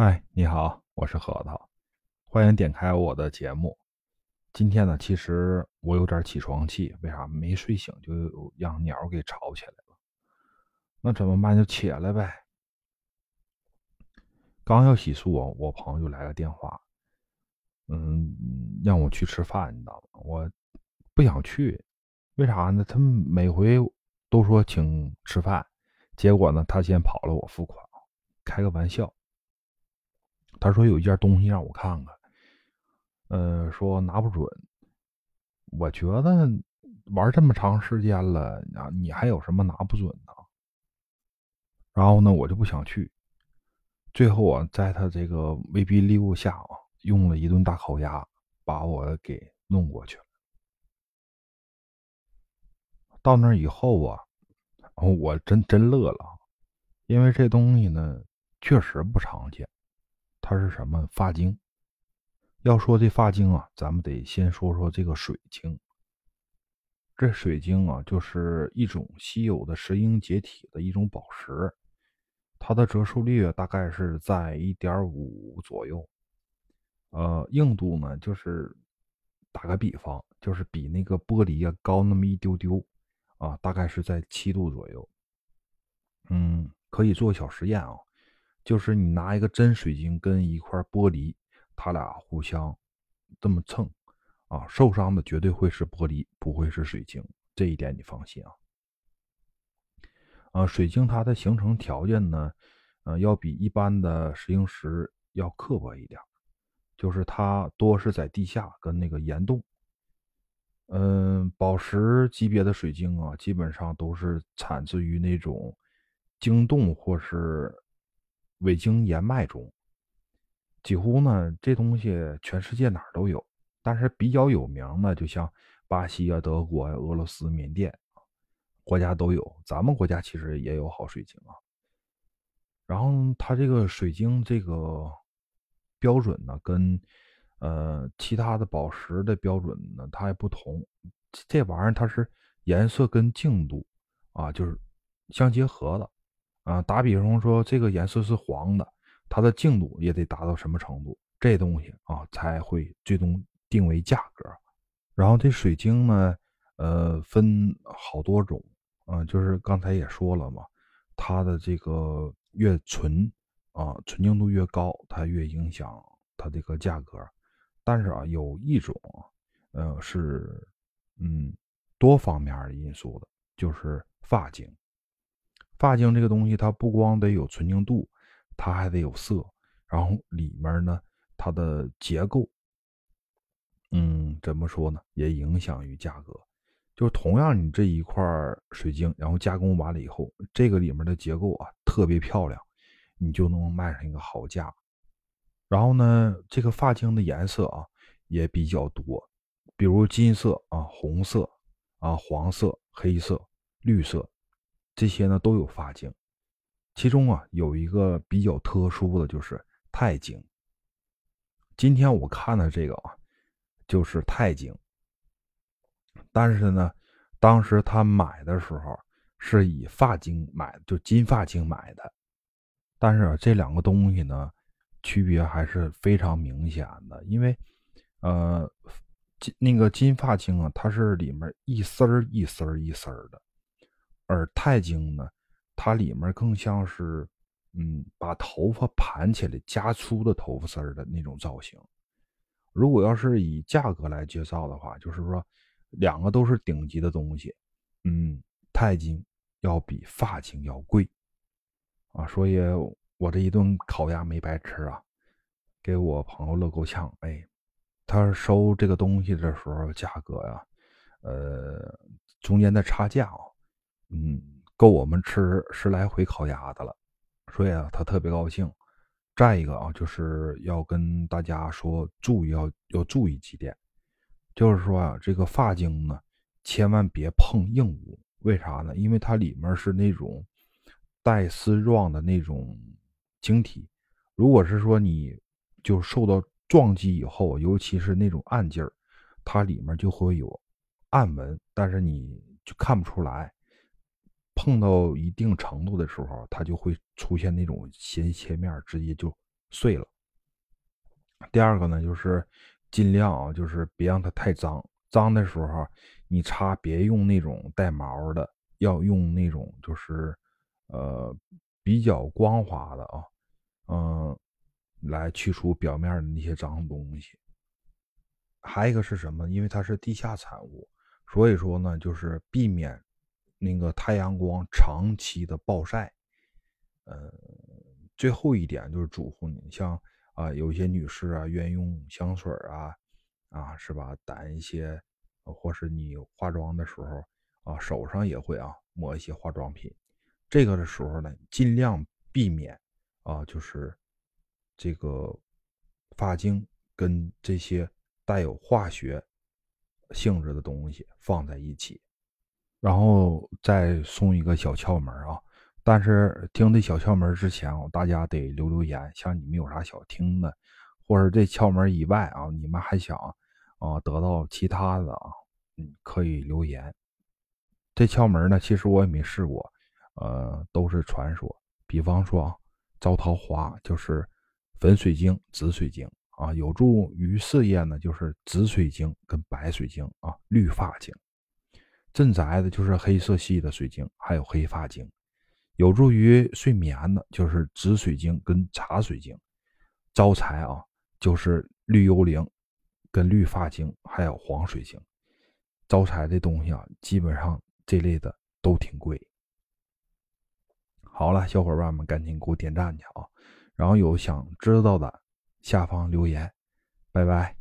嗨，你好，我是核桃，欢迎点开我的节目。今天呢，其实我有点起床气，为啥？没睡醒就让鸟给吵起来了。那怎么办？就起来呗。刚要洗漱，我朋友就来个电话，嗯，让我去吃饭，你知道吗？我不想去，为啥呢？他们每回都说请吃饭，结果呢，他先跑了，我付款，开个玩笑。他说有一件东西让我看看，呃，说拿不准。我觉得玩这么长时间了啊，你还有什么拿不准的？然后呢，我就不想去。最后啊，在他这个威逼利诱下啊，用了一顿大烤鸭把我给弄过去了。到那以后啊，我真真乐了，因为这东西呢确实不常见。它是什么发晶？要说这发晶啊，咱们得先说说这个水晶。这水晶啊，就是一种稀有的石英结体的一种宝石，它的折射率大概是在一点五左右。呃，硬度呢，就是打个比方，就是比那个玻璃啊高那么一丢丢啊，大概是在七度左右。嗯，可以做小实验啊。就是你拿一个真水晶跟一块玻璃，它俩互相这么蹭啊，受伤的绝对会是玻璃，不会是水晶，这一点你放心啊。啊，水晶它的形成条件呢，呃，要比一般的石英石要刻薄一点，就是它多是在地下跟那个岩洞。嗯，宝石级别的水晶啊，基本上都是产自于那种晶洞或是。伪晶岩脉中，几乎呢，这东西全世界哪儿都有，但是比较有名的，就像巴西啊、德国啊、俄罗斯、缅甸啊国家都有。咱们国家其实也有好水晶啊。然后它这个水晶这个标准呢，跟呃其他的宝石的标准呢，它也不同。这玩意儿它是颜色跟净度啊，就是相结合的。啊，打比方说，这个颜色是黄的，它的净度也得达到什么程度，这东西啊才会最终定为价格。然后这水晶呢，呃，分好多种，啊，就是刚才也说了嘛，它的这个越纯啊，纯净度越高，它越影响它这个价格。但是啊，有一种，呃，是嗯多方面的因素的，就是发晶。发晶这个东西，它不光得有纯净度，它还得有色，然后里面呢，它的结构，嗯，怎么说呢，也影响于价格。就是同样，你这一块水晶，然后加工完了以后，这个里面的结构啊特别漂亮，你就能卖上一个好价。然后呢，这个发晶的颜色啊也比较多，比如金色啊、红色啊、黄色、黑色、绿色。这些呢都有发晶，其中啊有一个比较特殊的就是钛晶。今天我看的这个啊就是钛晶，但是呢，当时他买的时候是以发晶买，就金发晶买的。但是这两个东西呢，区别还是非常明显的，因为呃金那个金发晶啊，它是里面一丝儿一丝儿一丝儿的。而钛晶呢，它里面更像是，嗯，把头发盘起来加粗的头发丝儿的那种造型。如果要是以价格来介绍的话，就是说，两个都是顶级的东西，嗯，钛晶要比发晶要贵，啊，所以我这一顿烤鸭没白吃啊，给我朋友乐够呛。哎，他收这个东西的时候价格呀，呃，中间的差价啊。嗯，够我们吃十来回烤鸭的了，所以啊，他特别高兴。再一个啊，就是要跟大家说，注意要要注意几点，就是说啊，这个发晶呢，千万别碰硬物。为啥呢？因为它里面是那种带丝状的那种晶体，如果是说你就受到撞击以后，尤其是那种暗劲儿，它里面就会有暗纹，但是你就看不出来。碰到一定程度的时候，它就会出现那种斜切面，直接就碎了。第二个呢，就是尽量啊，就是别让它太脏。脏的时候，你擦别用那种带毛的，要用那种就是呃比较光滑的啊，嗯，来去除表面的那些脏东西。还有一个是什么？因为它是地下产物，所以说呢，就是避免那个太阳光长期的暴晒。呃，最后一点就是嘱咐你，像。啊，有些女士啊，愿用香水啊，啊，是吧？掸一些，或是你化妆的时候啊，手上也会啊抹一些化妆品。这个的时候呢，尽量避免啊，就是这个发精跟这些带有化学性质的东西放在一起。然后再送一个小窍门啊。但是听这小窍门之前啊，大家得留留言，像你们有啥想听的，或者这窍门以外啊，你们还想啊得到其他的啊，嗯，可以留言。这窍门呢，其实我也没试过，呃，都是传说。比方说啊，招桃花就是粉水晶、紫水晶啊，有助于事业呢，就是紫水晶跟白水晶啊，绿发晶。镇宅的就是黑色系的水晶，还有黑发晶。有助于睡眠的，就是紫水晶跟茶水晶；招财啊，就是绿幽灵跟绿发晶，还有黄水晶。招财的东西啊，基本上这类的都挺贵。好了，小伙伴们，赶紧给我点赞去啊！然后有想知道的，下方留言。拜拜。